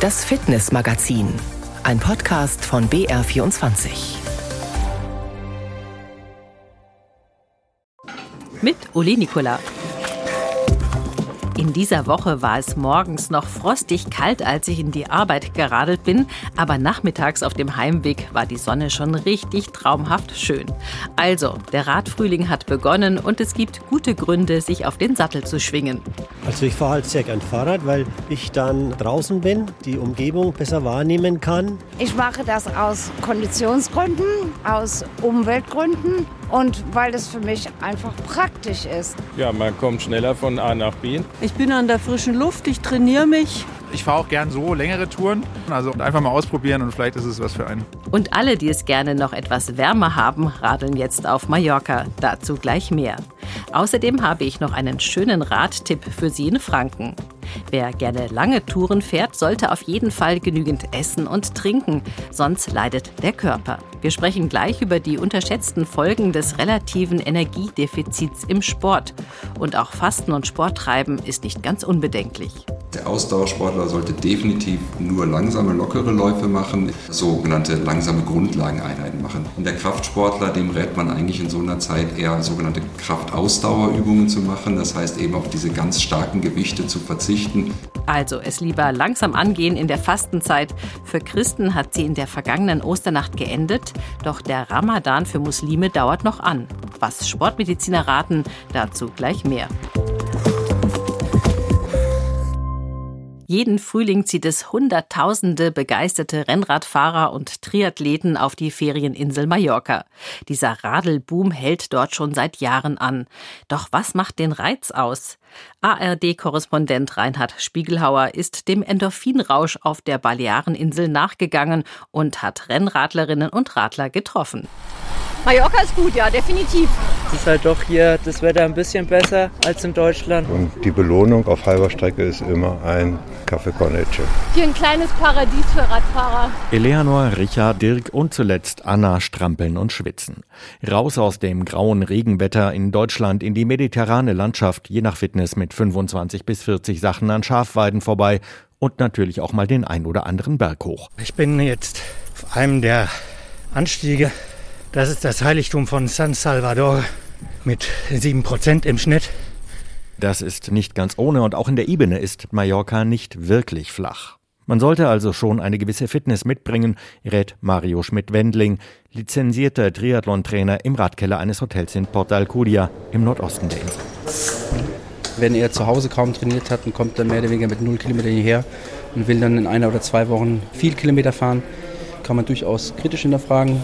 Das Fitnessmagazin, ein Podcast von BR24. Mit Uli Nikola. In dieser Woche war es morgens noch frostig kalt, als ich in die Arbeit geradelt bin, aber nachmittags auf dem Heimweg war die Sonne schon richtig traumhaft schön. Also, der Radfrühling hat begonnen und es gibt gute Gründe, sich auf den Sattel zu schwingen. Also ich fahre halt sehr gern Fahrrad, weil ich dann draußen bin, die Umgebung besser wahrnehmen kann. Ich mache das aus Konditionsgründen, aus Umweltgründen und weil das für mich einfach praktisch ist. Ja, man kommt schneller von A nach B. Ich bin an der frischen Luft, ich trainiere mich. Ich fahre auch gern so längere Touren, also einfach mal ausprobieren und vielleicht ist es was für einen. Und alle, die es gerne noch etwas wärmer haben, radeln jetzt auf Mallorca. Dazu gleich mehr. Außerdem habe ich noch einen schönen Radtipp für Sie in Franken. Wer gerne lange Touren fährt, sollte auf jeden Fall genügend essen und trinken, sonst leidet der Körper. Wir sprechen gleich über die unterschätzten Folgen des relativen Energiedefizits im Sport. Und auch Fasten und Sporttreiben ist nicht ganz unbedenklich. Der Ausdauersportler sollte definitiv nur langsame, lockere Läufe machen, sogenannte langsame Grundlageneinheiten machen. Und der Kraftsportler, dem rät man eigentlich in so einer Zeit eher sogenannte Kraftausdauerübungen zu machen. Das heißt eben auf diese ganz starken Gewichte zu verzichten. Also es lieber langsam angehen in der Fastenzeit. Für Christen hat sie in der vergangenen Osternacht geendet, doch der Ramadan für Muslime dauert noch an. Was Sportmediziner raten, dazu gleich mehr. Jeden Frühling zieht es Hunderttausende begeisterte Rennradfahrer und Triathleten auf die Ferieninsel Mallorca. Dieser Radelboom hält dort schon seit Jahren an. Doch was macht den Reiz aus? ARD-Korrespondent Reinhard Spiegelhauer ist dem Endorphinrausch auf der Baleareninsel nachgegangen und hat Rennradlerinnen und Radler getroffen. Mallorca ist gut, ja, definitiv. Es ist halt doch hier das Wetter ein bisschen besser als in Deutschland. Und die Belohnung auf halber Strecke ist immer ein Kaffee. Hier ein kleines Paradies für Radfahrer. Eleanor, Richard, Dirk und zuletzt Anna strampeln und schwitzen. Raus aus dem grauen Regenwetter in Deutschland in die mediterrane Landschaft, je nach Fitness mit 25 bis 40 Sachen an Schafweiden vorbei und natürlich auch mal den ein oder anderen Berg hoch. Ich bin jetzt auf einem der Anstiege das ist das Heiligtum von San Salvador mit 7% im Schnitt. Das ist nicht ganz ohne und auch in der Ebene ist Mallorca nicht wirklich flach. Man sollte also schon eine gewisse Fitness mitbringen, rät Mario Schmidt-Wendling, lizenzierter Triathlon-Trainer im Radkeller eines Hotels in Porta Alcudia im Nordosten der Insel. Wenn er zu Hause kaum trainiert hat und kommt dann mehr oder weniger mit null Kilometern hierher und will dann in einer oder zwei Wochen viel Kilometer fahren, kann man durchaus kritisch hinterfragen.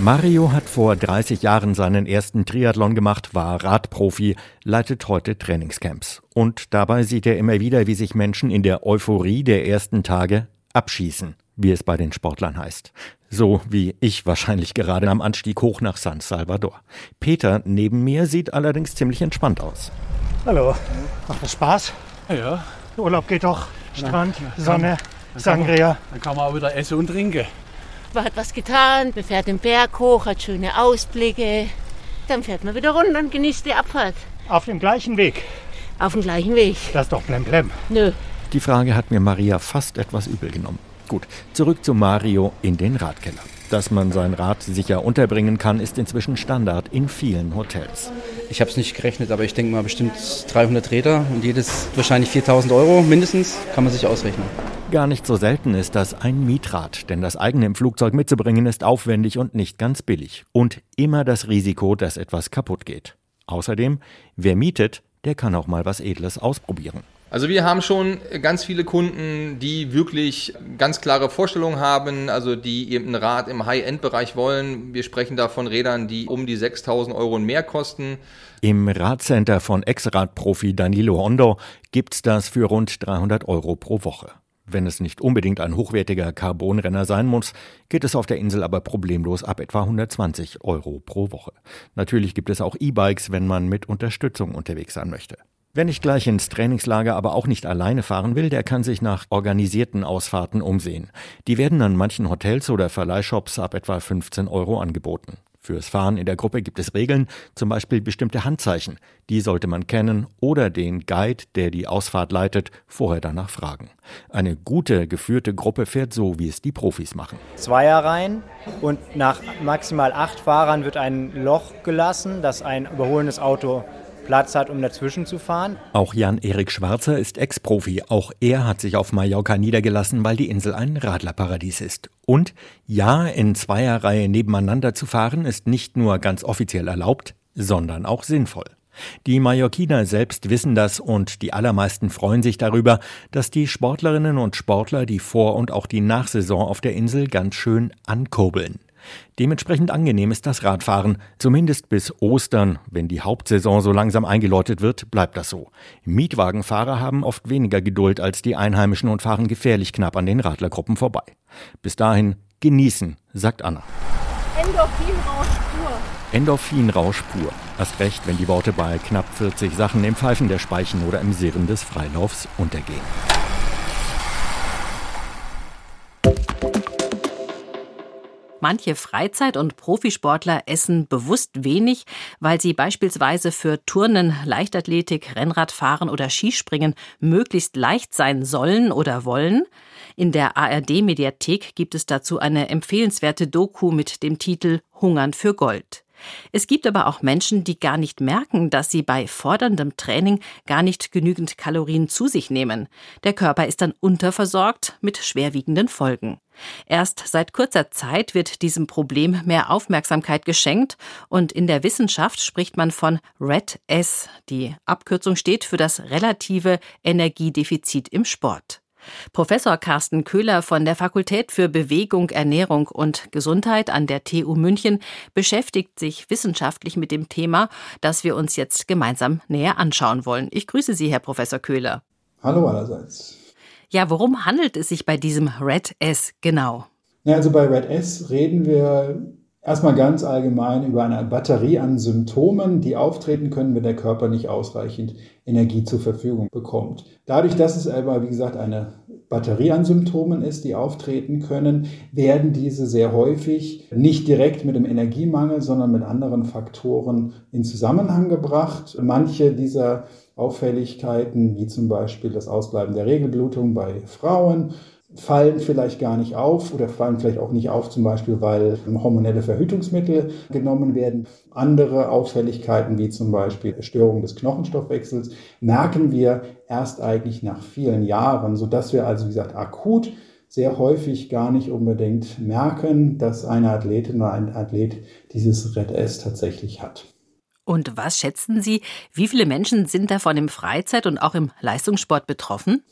Mario hat vor 30 Jahren seinen ersten Triathlon gemacht, war Radprofi, leitet heute Trainingscamps. Und dabei sieht er immer wieder, wie sich Menschen in der Euphorie der ersten Tage abschießen, wie es bei den Sportlern heißt. So wie ich wahrscheinlich gerade am Anstieg hoch nach San Salvador. Peter neben mir sieht allerdings ziemlich entspannt aus. Hallo, macht das Spaß? Ja. Urlaub geht doch, Strand, Sonne, Sangria. Dann kann man auch wieder essen und trinken. Man hat was getan, man fährt den Berg hoch, hat schöne Ausblicke. Dann fährt man wieder runter und genießt die Abfahrt. Auf dem gleichen Weg. Auf dem gleichen Weg. Das ist doch blemblem. Nö. Die Frage hat mir Maria fast etwas übel genommen. Gut, zurück zu Mario in den Radkeller. Dass man sein Rad sicher unterbringen kann, ist inzwischen Standard in vielen Hotels. Ich habe es nicht gerechnet, aber ich denke mal bestimmt 300 Räder und jedes wahrscheinlich 4000 Euro mindestens, kann man sich ausrechnen. Gar nicht so selten ist das ein Mietrad, denn das eigene im Flugzeug mitzubringen ist aufwendig und nicht ganz billig. Und immer das Risiko, dass etwas kaputt geht. Außerdem, wer mietet, der kann auch mal was Edles ausprobieren. Also wir haben schon ganz viele Kunden, die wirklich ganz klare Vorstellungen haben, also die eben ein Rad im High-End-Bereich wollen. Wir sprechen da von Rädern, die um die 6000 Euro und mehr kosten. Im Radcenter von Ex-Radprofi Danilo Hondo gibt's das für rund 300 Euro pro Woche. Wenn es nicht unbedingt ein hochwertiger Carbonrenner sein muss, geht es auf der Insel aber problemlos ab etwa 120 Euro pro Woche. Natürlich gibt es auch E-Bikes, wenn man mit Unterstützung unterwegs sein möchte. Wer nicht gleich ins Trainingslager, aber auch nicht alleine fahren will, der kann sich nach organisierten Ausfahrten umsehen. Die werden an manchen Hotels oder Verleihshops ab etwa 15 Euro angeboten. Fürs Fahren in der Gruppe gibt es Regeln, zum Beispiel bestimmte Handzeichen. Die sollte man kennen oder den Guide, der die Ausfahrt leitet, vorher danach fragen. Eine gute, geführte Gruppe fährt so, wie es die Profis machen. Zweierreihen und nach maximal acht Fahrern wird ein Loch gelassen, dass ein überholendes Auto Platz hat, um dazwischen zu fahren. Auch Jan-Erik Schwarzer ist Ex-Profi. Auch er hat sich auf Mallorca niedergelassen, weil die Insel ein Radlerparadies ist. Und ja, in Zweierreihe nebeneinander zu fahren ist nicht nur ganz offiziell erlaubt, sondern auch sinnvoll. Die Mallorquiner selbst wissen das und die allermeisten freuen sich darüber, dass die Sportlerinnen und Sportler die Vor- und auch die Nachsaison auf der Insel ganz schön ankurbeln. Dementsprechend angenehm ist das Radfahren, zumindest bis Ostern. Wenn die Hauptsaison so langsam eingeläutet wird, bleibt das so. Mietwagenfahrer haben oft weniger Geduld als die Einheimischen und fahren gefährlich knapp an den Radlergruppen vorbei. Bis dahin genießen, sagt Anna. Endorphinrausch pur. Endorphinrausch pur. Erst recht, wenn die Worte bei knapp 40 Sachen im Pfeifen der Speichen oder im Sirren des Freilaufs untergehen. Manche Freizeit- und Profisportler essen bewusst wenig, weil sie beispielsweise für Turnen, Leichtathletik, Rennradfahren oder Skispringen möglichst leicht sein sollen oder wollen. In der ARD-Mediathek gibt es dazu eine empfehlenswerte Doku mit dem Titel Hungern für Gold. Es gibt aber auch Menschen, die gar nicht merken, dass sie bei forderndem Training gar nicht genügend Kalorien zu sich nehmen. Der Körper ist dann unterversorgt mit schwerwiegenden Folgen. Erst seit kurzer Zeit wird diesem Problem mehr Aufmerksamkeit geschenkt und in der Wissenschaft spricht man von Red S. Die Abkürzung steht für das relative Energiedefizit im Sport. Professor Carsten Köhler von der Fakultät für Bewegung, Ernährung und Gesundheit an der TU München beschäftigt sich wissenschaftlich mit dem Thema, das wir uns jetzt gemeinsam näher anschauen wollen. Ich grüße Sie, Herr Professor Köhler. Hallo allerseits. Ja, worum handelt es sich bei diesem Red S genau? Ja, also bei Red S reden wir erstmal ganz allgemein über eine Batterie an Symptomen, die auftreten können, wenn der Körper nicht ausreichend Energie zur Verfügung bekommt. Dadurch, dass es aber, wie gesagt, eine Batterie an Symptomen ist, die auftreten können, werden diese sehr häufig nicht direkt mit dem Energiemangel, sondern mit anderen Faktoren in Zusammenhang gebracht. Manche dieser Auffälligkeiten, wie zum Beispiel das Ausbleiben der Regelblutung bei Frauen, fallen vielleicht gar nicht auf oder fallen vielleicht auch nicht auf, zum Beispiel weil hormonelle Verhütungsmittel genommen werden. Andere Auffälligkeiten wie zum Beispiel Störung des Knochenstoffwechsels merken wir erst eigentlich nach vielen Jahren, sodass wir also wie gesagt akut sehr häufig gar nicht unbedingt merken, dass eine Athletin oder ein Athlet dieses Red S tatsächlich hat. Und was schätzen Sie, wie viele Menschen sind davon im Freizeit- und auch im Leistungssport betroffen?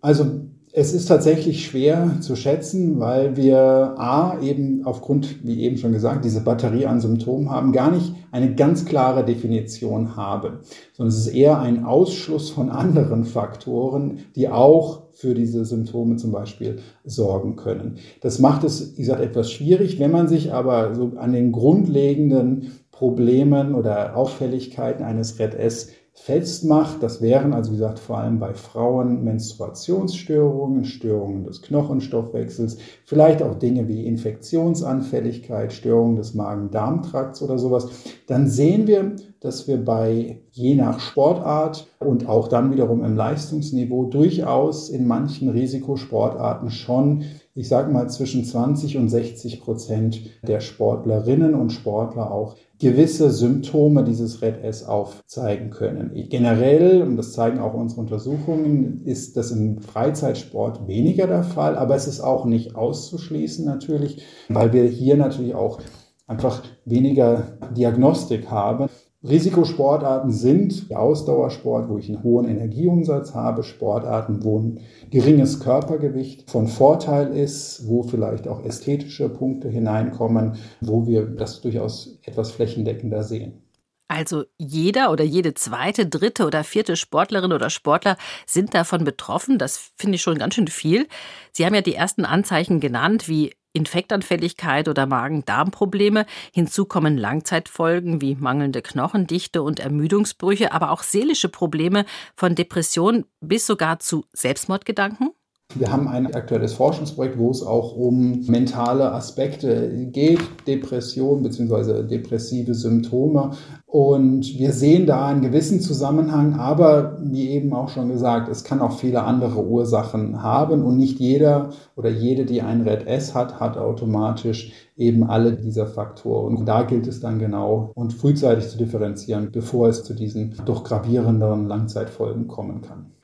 Also es ist tatsächlich schwer zu schätzen, weil wir A eben aufgrund, wie eben schon gesagt, diese Batterie an Symptomen haben, gar nicht eine ganz klare Definition haben, sondern es ist eher ein Ausschluss von anderen Faktoren, die auch für diese Symptome zum Beispiel sorgen können. Das macht es, wie gesagt, etwas schwierig. Wenn man sich aber so an den grundlegenden Problemen oder Auffälligkeiten eines Red S festmacht. Das wären also, wie gesagt, vor allem bei Frauen Menstruationsstörungen, Störungen des Knochenstoffwechsels, vielleicht auch Dinge wie Infektionsanfälligkeit, Störungen des Magen-Darm-Trakts oder sowas. Dann sehen wir, dass wir bei je nach Sportart und auch dann wiederum im Leistungsniveau durchaus in manchen Risikosportarten schon ich sage mal, zwischen 20 und 60 Prozent der Sportlerinnen und Sportler auch gewisse Symptome dieses Red S aufzeigen können. Generell, und das zeigen auch unsere Untersuchungen, ist das im Freizeitsport weniger der Fall, aber es ist auch nicht auszuschließen natürlich, weil wir hier natürlich auch einfach weniger Diagnostik haben. Risikosportarten sind Ausdauersport, wo ich einen hohen Energieumsatz habe, Sportarten, wo ein geringes Körpergewicht von Vorteil ist, wo vielleicht auch ästhetische Punkte hineinkommen, wo wir das durchaus etwas flächendeckender sehen. Also jeder oder jede zweite, dritte oder vierte Sportlerin oder Sportler sind davon betroffen. Das finde ich schon ganz schön viel. Sie haben ja die ersten Anzeichen genannt, wie Infektanfälligkeit oder Magen-Darm-Probleme. Hinzu kommen Langzeitfolgen wie mangelnde Knochendichte und Ermüdungsbrüche, aber auch seelische Probleme von Depression bis sogar zu Selbstmordgedanken. Wir haben ein aktuelles Forschungsprojekt, wo es auch um mentale Aspekte geht, Depression bzw. depressive Symptome. Und wir sehen da einen gewissen Zusammenhang, aber wie eben auch schon gesagt, es kann auch viele andere Ursachen haben und nicht jeder oder jede, die ein Red S hat, hat automatisch eben alle dieser Faktoren. Und da gilt es dann genau und frühzeitig zu differenzieren, bevor es zu diesen doch gravierenderen Langzeitfolgen kommen kann.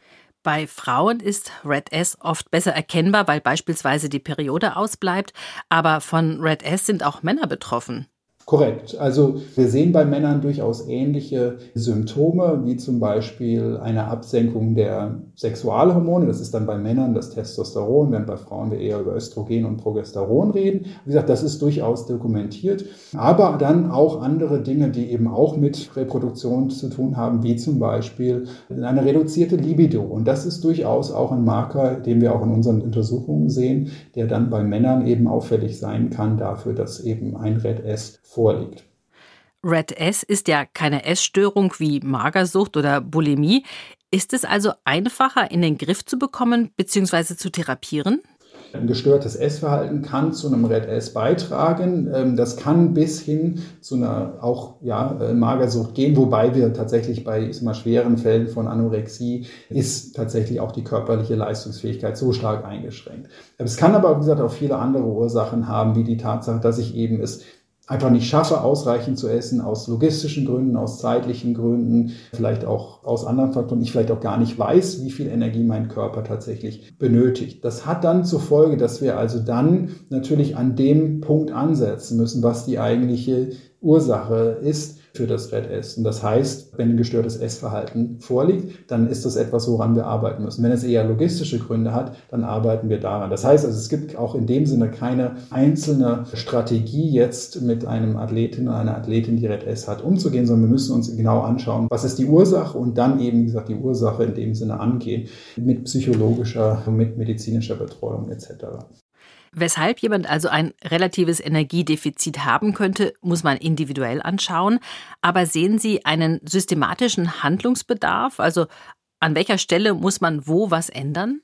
Bei Frauen ist Red S oft besser erkennbar, weil beispielsweise die Periode ausbleibt, aber von Red S sind auch Männer betroffen. Korrekt. Also wir sehen bei Männern durchaus ähnliche Symptome, wie zum Beispiel eine Absenkung der Sexualhormone. Das ist dann bei Männern das Testosteron, während bei Frauen wir eher über Östrogen und Progesteron reden. Wie gesagt, das ist durchaus dokumentiert. Aber dann auch andere Dinge, die eben auch mit Reproduktion zu tun haben, wie zum Beispiel eine reduzierte Libido. Und das ist durchaus auch ein Marker, den wir auch in unseren Untersuchungen sehen, der dann bei Männern eben auffällig sein kann dafür, dass eben ein Red S vorliegt. Red S ist ja keine Essstörung wie Magersucht oder Bulimie. Ist es also einfacher in den Griff zu bekommen bzw. zu therapieren? Ein gestörtes Essverhalten kann zu einem Red S beitragen. Ähm, das kann bis hin zu einer auch ja, äh, Magersucht gehen, wobei wir tatsächlich bei ich mal, schweren Fällen von Anorexie ist tatsächlich auch die körperliche Leistungsfähigkeit so stark eingeschränkt. Es kann aber, wie gesagt, auch viele andere Ursachen haben, wie die Tatsache, dass ich eben es einfach nicht schaffe, ausreichend zu essen, aus logistischen Gründen, aus zeitlichen Gründen, vielleicht auch aus anderen Faktoren, ich vielleicht auch gar nicht weiß, wie viel Energie mein Körper tatsächlich benötigt. Das hat dann zur Folge, dass wir also dann natürlich an dem Punkt ansetzen müssen, was die eigentliche Ursache ist für das Red S. Und das heißt, wenn ein gestörtes Essverhalten vorliegt, dann ist das etwas, woran wir arbeiten müssen. Wenn es eher logistische Gründe hat, dann arbeiten wir daran. Das heißt also, es gibt auch in dem Sinne keine einzelne Strategie jetzt mit einem Athletin oder einer Athletin, die Red S hat, umzugehen, sondern wir müssen uns genau anschauen, was ist die Ursache und dann eben, wie gesagt, die Ursache in dem Sinne angehen mit psychologischer, mit medizinischer Betreuung etc. Weshalb jemand also ein relatives Energiedefizit haben könnte, muss man individuell anschauen. Aber sehen Sie einen systematischen Handlungsbedarf? Also an welcher Stelle muss man wo was ändern?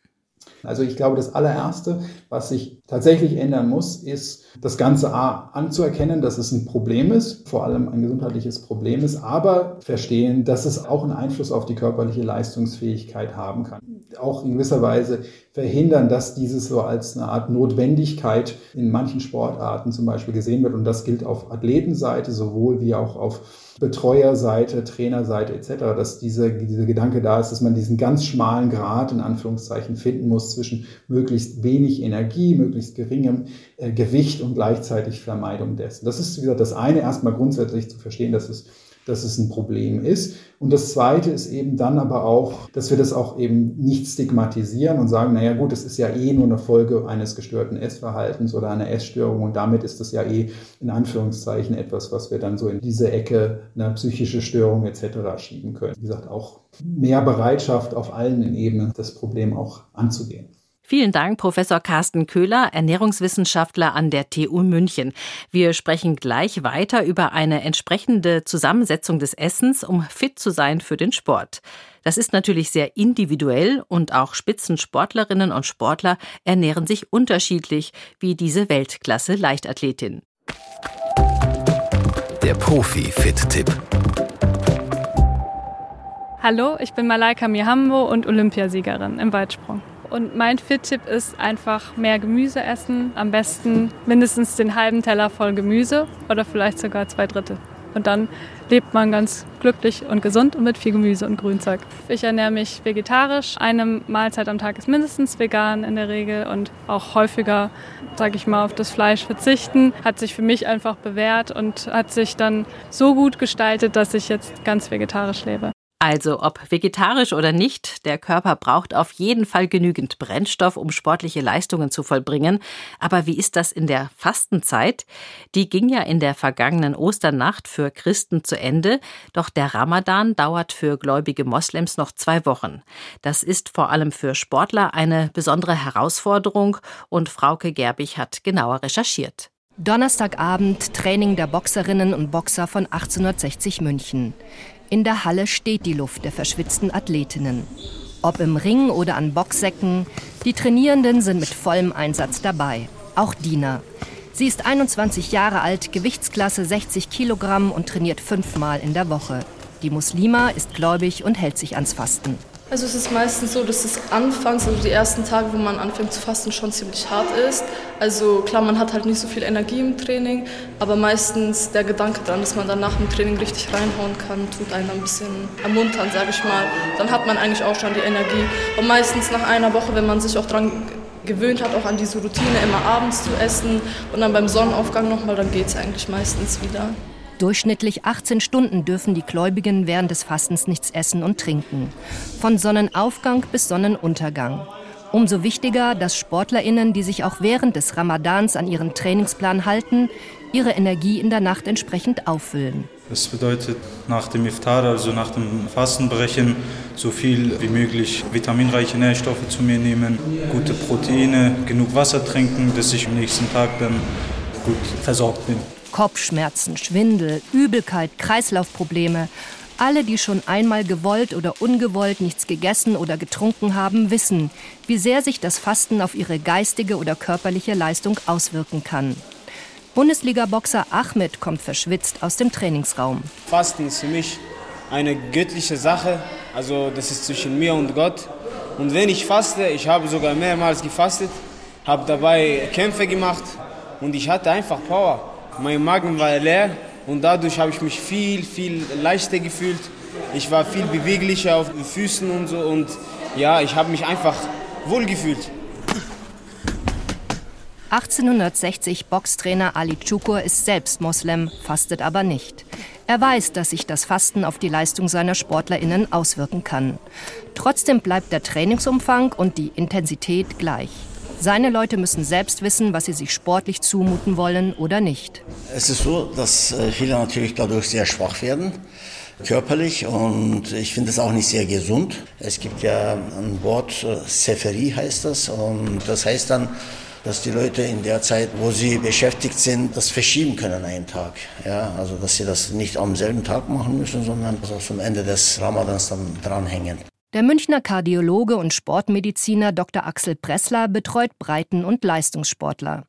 Also ich glaube, das allererste, was sich tatsächlich ändern muss, ist das Ganze A anzuerkennen, dass es ein Problem ist, vor allem ein gesundheitliches Problem ist, aber verstehen, dass es auch einen Einfluss auf die körperliche Leistungsfähigkeit haben kann. Auch in gewisser Weise verhindern, dass dieses so als eine Art Notwendigkeit in manchen Sportarten zum Beispiel gesehen wird. Und das gilt auf Athletenseite sowohl wie auch auf Betreuerseite, Trainerseite etc., dass diese, dieser Gedanke da ist, dass man diesen ganz schmalen Grad in Anführungszeichen finden muss zwischen möglichst wenig Energie, möglichst geringem äh, Gewicht und gleichzeitig Vermeidung dessen. Das ist, wie gesagt, das eine erstmal grundsätzlich zu verstehen, dass es dass es ein Problem ist. Und das Zweite ist eben dann aber auch, dass wir das auch eben nicht stigmatisieren und sagen, naja gut, es ist ja eh nur eine Folge eines gestörten Essverhaltens oder einer Essstörung und damit ist das ja eh in Anführungszeichen etwas, was wir dann so in diese Ecke einer psychische Störung etc. schieben können. Wie gesagt, auch mehr Bereitschaft auf allen Ebenen, das Problem auch anzugehen. Vielen Dank, Professor Carsten Köhler, Ernährungswissenschaftler an der TU München. Wir sprechen gleich weiter über eine entsprechende Zusammensetzung des Essens, um fit zu sein für den Sport. Das ist natürlich sehr individuell und auch Spitzensportlerinnen und Sportler ernähren sich unterschiedlich, wie diese Weltklasse Leichtathletin. Der Profi-Fit-Tipp. Hallo, ich bin Malaika Mihambo und Olympiasiegerin im Weitsprung. Und mein Fit-Tipp ist einfach mehr Gemüse essen. Am besten mindestens den halben Teller voll Gemüse oder vielleicht sogar zwei Drittel. Und dann lebt man ganz glücklich und gesund und mit viel Gemüse und Grünzeug. Ich ernähre mich vegetarisch. Eine Mahlzeit am Tag ist mindestens vegan in der Regel und auch häufiger, sage ich mal, auf das Fleisch verzichten. Hat sich für mich einfach bewährt und hat sich dann so gut gestaltet, dass ich jetzt ganz vegetarisch lebe. Also ob vegetarisch oder nicht, der Körper braucht auf jeden Fall genügend Brennstoff, um sportliche Leistungen zu vollbringen. Aber wie ist das in der Fastenzeit? Die ging ja in der vergangenen Osternacht für Christen zu Ende, doch der Ramadan dauert für gläubige Moslems noch zwei Wochen. Das ist vor allem für Sportler eine besondere Herausforderung und Frauke Gerbig hat genauer recherchiert. Donnerstagabend Training der Boxerinnen und Boxer von 1860 München. In der Halle steht die Luft der verschwitzten Athletinnen. Ob im Ring oder an Boxsäcken, Die Trainierenden sind mit vollem Einsatz dabei. Auch Dina. Sie ist 21 Jahre alt, Gewichtsklasse 60 Kilogramm und trainiert fünfmal in der Woche. Die Muslima ist gläubig und hält sich ans Fasten. Also es ist meistens so, dass es anfangs, also die ersten Tage, wo man anfängt zu fasten, schon ziemlich hart ist. Also klar, man hat halt nicht so viel Energie im Training, aber meistens der Gedanke daran, dass man dann nach dem Training richtig reinhauen kann, tut einen ein bisschen ermuntern, sage ich mal. Dann hat man eigentlich auch schon die Energie. Und meistens nach einer Woche, wenn man sich auch dran gewöhnt hat, auch an diese Routine, immer abends zu essen und dann beim Sonnenaufgang nochmal, dann geht es eigentlich meistens wieder. Durchschnittlich 18 Stunden dürfen die Gläubigen während des Fastens nichts essen und trinken. Von Sonnenaufgang bis Sonnenuntergang. Umso wichtiger, dass Sportlerinnen, die sich auch während des Ramadans an ihren Trainingsplan halten, ihre Energie in der Nacht entsprechend auffüllen. Das bedeutet nach dem Iftar, also nach dem Fastenbrechen, so viel wie möglich vitaminreiche Nährstoffe zu mir nehmen, gute Proteine, genug Wasser trinken, dass ich am nächsten Tag dann gut versorgt bin. Kopfschmerzen, Schwindel, Übelkeit, Kreislaufprobleme. Alle, die schon einmal gewollt oder ungewollt nichts gegessen oder getrunken haben, wissen, wie sehr sich das Fasten auf ihre geistige oder körperliche Leistung auswirken kann. Bundesliga-Boxer Ahmed kommt verschwitzt aus dem Trainingsraum. Fasten ist für mich eine göttliche Sache, also das ist zwischen mir und Gott. Und wenn ich faste, ich habe sogar mehrmals gefastet, habe dabei Kämpfe gemacht und ich hatte einfach Power. Mein Magen war leer und dadurch habe ich mich viel, viel leichter gefühlt. Ich war viel beweglicher auf den Füßen und so und ja, ich habe mich einfach wohl gefühlt. 1860 Boxtrainer Ali Chukur ist selbst Moslem, fastet aber nicht. Er weiß, dass sich das Fasten auf die Leistung seiner SportlerInnen auswirken kann. Trotzdem bleibt der Trainingsumfang und die Intensität gleich. Seine Leute müssen selbst wissen, was sie sich sportlich zumuten wollen oder nicht. Es ist so, dass äh, viele natürlich dadurch sehr schwach werden, körperlich. Und ich finde es auch nicht sehr gesund. Es gibt ja ein Wort, äh, Seferie heißt das. Und das heißt dann, dass die Leute in der Zeit, wo sie beschäftigt sind, das verschieben können einen Tag. Ja, also dass sie das nicht am selben Tag machen müssen, sondern also zum Ende des Ramadans dann dranhängen. Der Münchner Kardiologe und Sportmediziner Dr. Axel Pressler betreut Breiten- und Leistungssportler.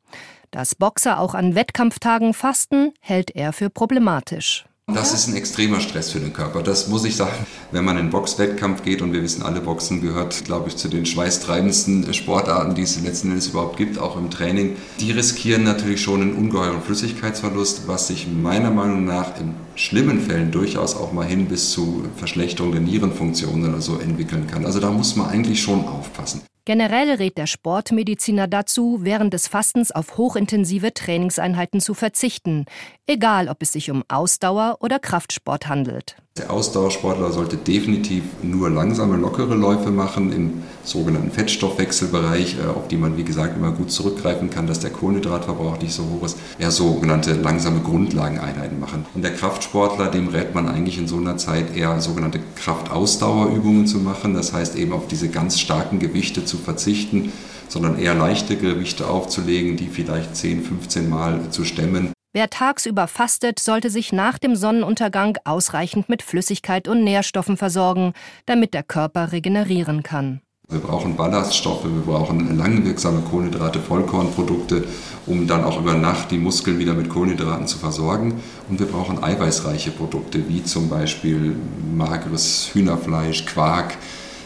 Dass Boxer auch an Wettkampftagen fasten, hält er für problematisch. Das ist ein extremer Stress für den Körper. Das muss ich sagen. Wenn man in den Boxwettkampf geht und wir wissen alle, Boxen gehört, glaube ich, zu den schweißtreibendsten Sportarten, die es letzten Endes überhaupt gibt, auch im Training. Die riskieren natürlich schon einen ungeheuren Flüssigkeitsverlust, was sich meiner Meinung nach in schlimmen Fällen durchaus auch mal hin bis zu Verschlechterung der Nierenfunktion oder so entwickeln kann. Also da muss man eigentlich schon aufpassen. Generell rät der Sportmediziner dazu, während des Fastens auf hochintensive Trainingseinheiten zu verzichten, egal ob es sich um Ausdauer oder Kraftsport handelt. Der Ausdauersportler sollte definitiv nur langsame, lockere Läufe machen im sogenannten Fettstoffwechselbereich, äh, auf die man, wie gesagt, immer gut zurückgreifen kann, dass der Kohlenhydratverbrauch nicht so hoch ist. Ja, sogenannte langsame Grundlageneinheiten machen. Und der Kraftsportler, dem rät man eigentlich in so einer Zeit eher sogenannte Kraftausdauerübungen zu machen. Das heißt eben auf diese ganz starken Gewichte zu verzichten, sondern eher leichte Gewichte aufzulegen, die vielleicht 10, 15 Mal zu stemmen. Wer tagsüber fastet, sollte sich nach dem Sonnenuntergang ausreichend mit Flüssigkeit und Nährstoffen versorgen, damit der Körper regenerieren kann. Wir brauchen Ballaststoffe, wir brauchen langwirksame Kohlenhydrate, Vollkornprodukte, um dann auch über Nacht die Muskeln wieder mit Kohlenhydraten zu versorgen. Und wir brauchen eiweißreiche Produkte, wie zum Beispiel mageres Hühnerfleisch, Quark,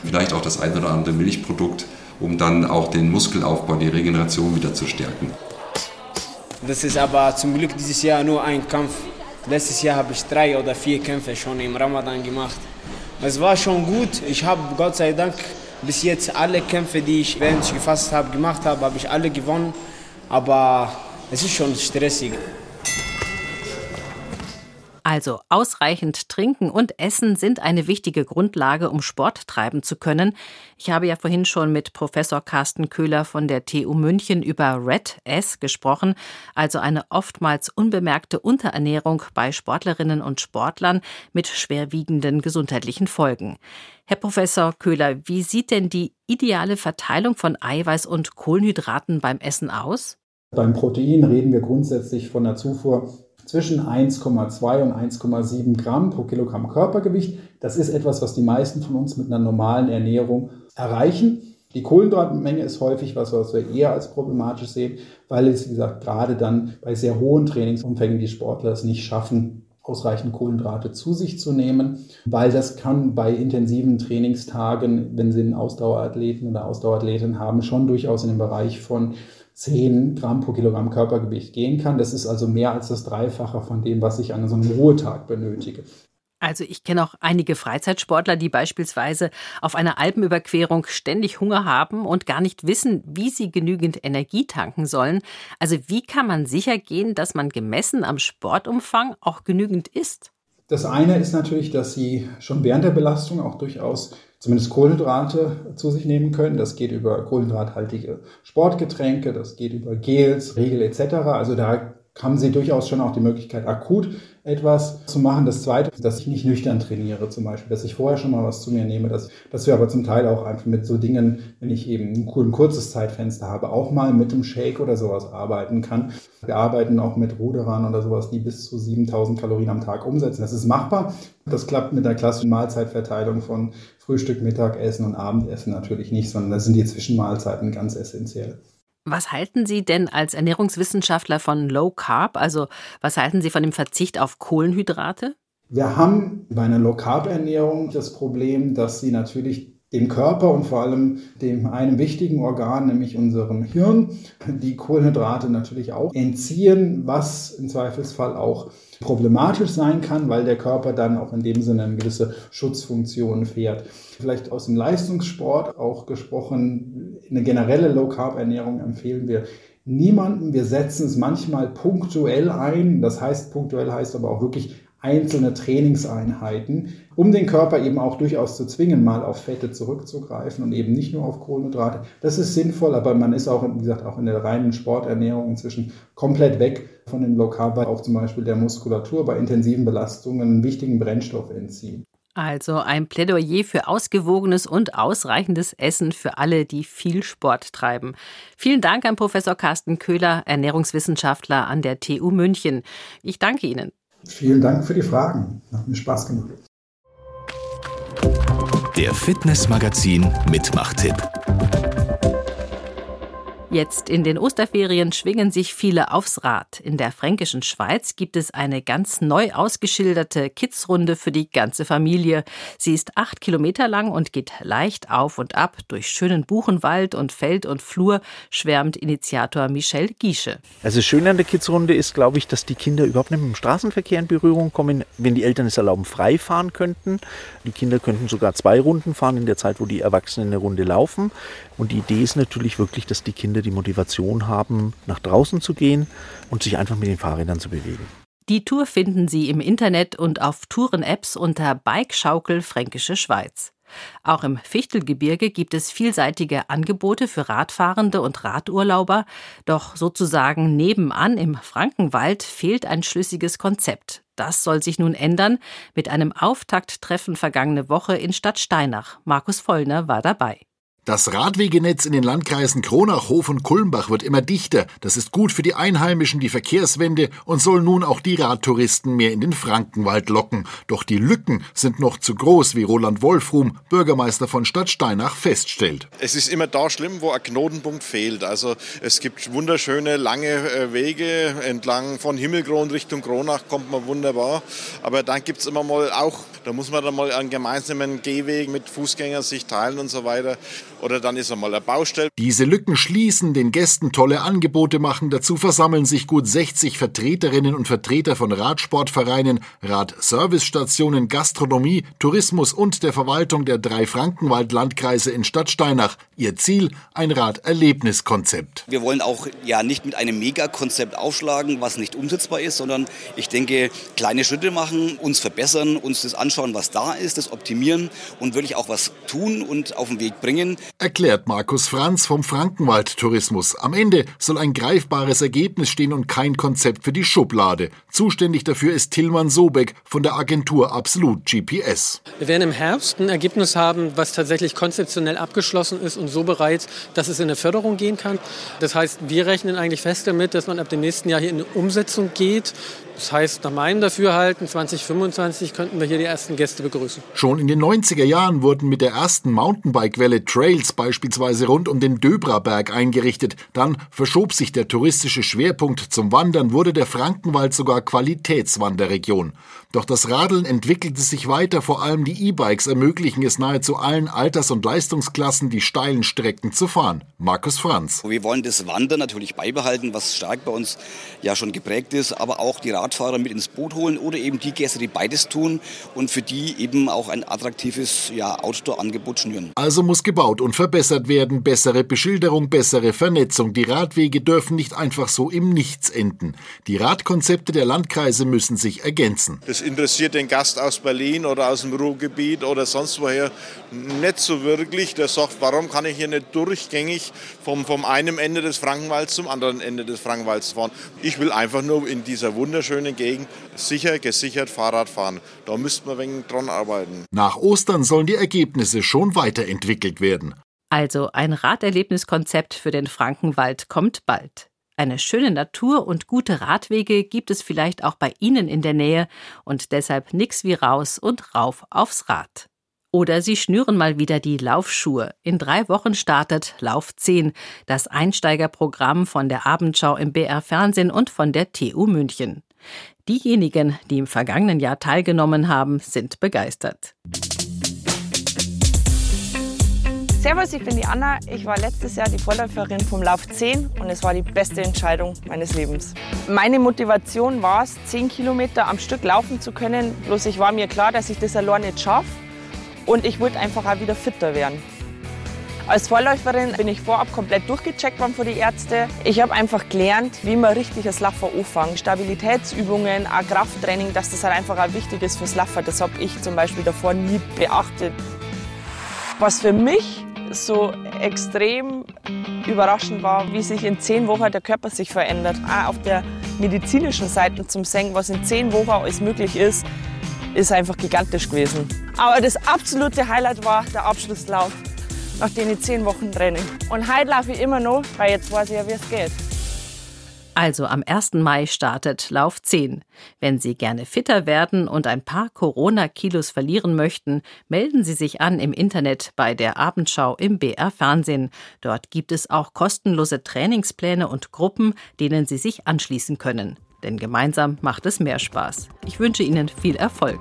vielleicht auch das ein oder andere Milchprodukt, um dann auch den Muskelaufbau, die Regeneration wieder zu stärken. Das ist aber zum Glück dieses Jahr nur ein Kampf. Letztes Jahr habe ich drei oder vier Kämpfe schon im Ramadan gemacht. Es war schon gut. Ich habe Gott sei Dank bis jetzt alle Kämpfe, die ich während ich gefasst habe, gemacht habe, habe ich alle gewonnen. Aber es ist schon stressig. Also ausreichend trinken und essen sind eine wichtige Grundlage, um Sport treiben zu können. Ich habe ja vorhin schon mit Professor Carsten Köhler von der TU München über Red S gesprochen, also eine oftmals unbemerkte Unterernährung bei Sportlerinnen und Sportlern mit schwerwiegenden gesundheitlichen Folgen. Herr Professor Köhler, wie sieht denn die ideale Verteilung von Eiweiß und Kohlenhydraten beim Essen aus? Beim Protein reden wir grundsätzlich von der Zufuhr zwischen 1,2 und 1,7 Gramm pro Kilogramm Körpergewicht. Das ist etwas, was die meisten von uns mit einer normalen Ernährung erreichen. Die Kohlenhydratmenge ist häufig was, was wir eher als problematisch sehen, weil es, wie gesagt, gerade dann bei sehr hohen Trainingsumfängen die Sportler es nicht schaffen, ausreichend Kohlenhydrate zu sich zu nehmen, weil das kann bei intensiven Trainingstagen, wenn Sie einen Ausdauerathleten oder Ausdauerathletin haben, schon durchaus in den Bereich von 10 Gramm pro Kilogramm Körpergewicht gehen kann. Das ist also mehr als das Dreifache von dem, was ich an so einem Ruhetag benötige. Also ich kenne auch einige Freizeitsportler, die beispielsweise auf einer Alpenüberquerung ständig Hunger haben und gar nicht wissen, wie sie genügend Energie tanken sollen. Also wie kann man sicher gehen, dass man gemessen am Sportumfang auch genügend isst? Das eine ist natürlich, dass sie schon während der Belastung auch durchaus zumindest Kohlenhydrate zu sich nehmen können. Das geht über kohlenhydrathaltige Sportgetränke, das geht über Gels, Riegel etc. Also da haben sie durchaus schon auch die Möglichkeit, akut etwas zu machen. Das Zweite, dass ich nicht nüchtern trainiere zum Beispiel, dass ich vorher schon mal was zu mir nehme, dass, dass wir aber zum Teil auch einfach mit so Dingen, wenn ich eben ein, kurzes Zeitfenster habe, auch mal mit einem Shake oder sowas arbeiten kann. Wir arbeiten auch mit Ruderern oder sowas, die bis zu 7000 Kalorien am Tag umsetzen. Das ist machbar. Das klappt mit der klassischen Mahlzeitverteilung von Frühstück, Mittagessen und Abendessen natürlich nicht, sondern da sind die Zwischenmahlzeiten ganz essentiell. Was halten Sie denn als Ernährungswissenschaftler von Low Carb? Also was halten Sie von dem Verzicht auf Kohlenhydrate? Wir haben bei einer Low Carb Ernährung das Problem, dass sie natürlich dem Körper und vor allem dem einem wichtigen Organ, nämlich unserem Hirn, die Kohlenhydrate natürlich auch entziehen, was im Zweifelsfall auch problematisch sein kann, weil der Körper dann auch in dem Sinne eine gewisse Schutzfunktion fährt. Vielleicht aus dem Leistungssport auch gesprochen, eine generelle Low-Carb-Ernährung empfehlen wir niemandem. Wir setzen es manchmal punktuell ein. Das heißt, punktuell heißt aber auch wirklich einzelne Trainingseinheiten, um den Körper eben auch durchaus zu zwingen, mal auf Fette zurückzugreifen und eben nicht nur auf Kohlenhydrate. Das ist sinnvoll, aber man ist auch, wie gesagt, auch in der reinen Sporternährung inzwischen komplett weg von dem Carb, auch zum Beispiel der Muskulatur bei intensiven Belastungen einen wichtigen Brennstoff entziehen. Also ein Plädoyer für ausgewogenes und ausreichendes Essen für alle, die viel Sport treiben. Vielen Dank an Professor Carsten Köhler, Ernährungswissenschaftler an der TU München. Ich danke Ihnen. Vielen Dank für die Fragen. Hat mir Spaß gemacht. Der Fitnessmagazin Mitmachtipp. Jetzt in den Osterferien schwingen sich viele aufs Rad. In der fränkischen Schweiz gibt es eine ganz neu ausgeschilderte Kidsrunde für die ganze Familie. Sie ist acht Kilometer lang und geht leicht auf und ab durch schönen Buchenwald und Feld und Flur, schwärmt Initiator Michel Giesche. Also das Schöne an der Kidsrunde ist, glaube ich, dass die Kinder überhaupt nicht mit dem Straßenverkehr in Berührung kommen, wenn die Eltern es erlauben, frei fahren könnten. Die Kinder könnten sogar zwei Runden fahren in der Zeit, wo die Erwachsenen eine Runde laufen. Und die Idee ist natürlich wirklich, dass die Kinder die Motivation haben, nach draußen zu gehen und sich einfach mit den Fahrrädern zu bewegen. Die Tour finden Sie im Internet und auf Touren-Apps unter Bikeschaukel Fränkische Schweiz. Auch im Fichtelgebirge gibt es vielseitige Angebote für Radfahrende und Radurlauber, doch sozusagen nebenan im Frankenwald fehlt ein schlüssiges Konzept. Das soll sich nun ändern mit einem Auftakttreffen vergangene Woche in Stadt Steinach. Markus Vollner war dabei. Das Radwegenetz in den Landkreisen Kronach, Hof und Kulmbach wird immer dichter. Das ist gut für die Einheimischen, die Verkehrswende und soll nun auch die Radtouristen mehr in den Frankenwald locken. Doch die Lücken sind noch zu groß, wie Roland Wolfrum, Bürgermeister von Stadt Steinach, feststellt. Es ist immer da schlimm, wo ein Knotenpunkt fehlt. Also es gibt wunderschöne lange äh, Wege entlang von Himmelkron Richtung Kronach kommt man wunderbar. Aber dann gibt es immer mal auch, da muss man dann mal einen gemeinsamen Gehweg mit Fußgängern sich teilen und so weiter oder dann ist einmal eine Baustelle. Diese Lücken schließen, den Gästen tolle Angebote machen. Dazu versammeln sich gut 60 Vertreterinnen und Vertreter von Radsportvereinen, Radservicestationen, Gastronomie, Tourismus und der Verwaltung der drei Frankenwald-Landkreise in Stadtsteinach. Ihr Ziel ein Raderlebniskonzept. Wir wollen auch ja nicht mit einem Megakonzept aufschlagen, was nicht umsetzbar ist, sondern ich denke, kleine Schritte machen, uns verbessern, uns das anschauen, was da ist, das optimieren und wirklich auch was tun und auf den Weg bringen erklärt Markus Franz vom Frankenwald Tourismus. Am Ende soll ein greifbares Ergebnis stehen und kein Konzept für die Schublade. Zuständig dafür ist Tilman Sobeck von der Agentur Absolut GPS. Wir werden im Herbst ein Ergebnis haben, was tatsächlich konzeptionell abgeschlossen ist und so bereit, dass es in eine Förderung gehen kann. Das heißt, wir rechnen eigentlich fest damit, dass man ab dem nächsten Jahr hier in eine Umsetzung geht Das heißt, nach meinem Dafürhalten 2025 könnten wir hier die ersten Gäste begrüßen. Schon in den 90er Jahren wurden mit der ersten Mountainbike-Welle Trails beispielsweise rund um den Döbraberg eingerichtet. Dann verschob sich der touristische Schwerpunkt zum Wandern, wurde der Frankenwald sogar Qualitätswanderregion. Doch das Radeln entwickelte sich weiter, vor allem die E-Bikes ermöglichen es nahezu allen Alters- und Leistungsklassen, die steilen Strecken zu fahren. Markus Franz. Wir wollen das Wandern natürlich beibehalten, was stark bei uns ja schon geprägt ist, aber auch die Radfahrer mit ins Boot holen oder eben die Gäste, die beides tun und für die eben auch ein attraktives ja, Outdoor-Angebot schnüren. Also muss gebaut und verbessert werden, bessere Beschilderung, bessere Vernetzung. Die Radwege dürfen nicht einfach so im Nichts enden. Die Radkonzepte der Landkreise müssen sich ergänzen. Das interessiert den Gast aus Berlin oder aus dem Ruhrgebiet oder sonst woher nicht so wirklich. Der sagt, warum kann ich hier nicht durchgängig vom, vom einem Ende des Frankenwalds zum anderen Ende des Frankenwalds fahren. Ich will einfach nur in dieser wunderschönen Gegend sicher, gesichert Fahrrad fahren. Da müsste man ein wenig dran arbeiten. Nach Ostern sollen die Ergebnisse schon weiterentwickelt werden. Also ein Raderlebniskonzept für den Frankenwald kommt bald. Eine schöne Natur und gute Radwege gibt es vielleicht auch bei Ihnen in der Nähe und deshalb nix wie raus und rauf aufs Rad. Oder Sie schnüren mal wieder die Laufschuhe. In drei Wochen startet Lauf 10, das Einsteigerprogramm von der Abendschau im BR Fernsehen und von der TU München. Diejenigen, die im vergangenen Jahr teilgenommen haben, sind begeistert. Servus, ich bin die Anna. Ich war letztes Jahr die Vorläuferin vom Lauf 10 und es war die beste Entscheidung meines Lebens. Meine Motivation war es, 10 Kilometer am Stück laufen zu können. Bloß ich war mir klar, dass ich das allein nicht schaffe und ich wollte einfach auch wieder fitter werden. Als Vorläuferin bin ich vorab komplett durchgecheckt worden von den Ärzten. Ich habe einfach gelernt, wie man richtig das Laffer anfängt. Stabilitätsübungen, auch Krafttraining, dass das halt einfach auch wichtig ist fürs Laffer. Das habe ich zum Beispiel davor nie beachtet. Was für mich so extrem überraschend war, wie sich in zehn Wochen der Körper sich verändert. Auch auf der medizinischen Seite zum Senken, was in zehn Wochen alles möglich ist, ist einfach gigantisch gewesen. Aber das absolute Highlight war der Abschlusslauf nach den zehn Wochen Training. Und heute laufe ich immer noch, weil jetzt weiß ich ja, wie es geht. Also am 1. Mai startet Lauf 10. Wenn Sie gerne fitter werden und ein paar Corona-Kilos verlieren möchten, melden Sie sich an im Internet bei der Abendschau im BR Fernsehen. Dort gibt es auch kostenlose Trainingspläne und Gruppen, denen Sie sich anschließen können. Denn gemeinsam macht es mehr Spaß. Ich wünsche Ihnen viel Erfolg.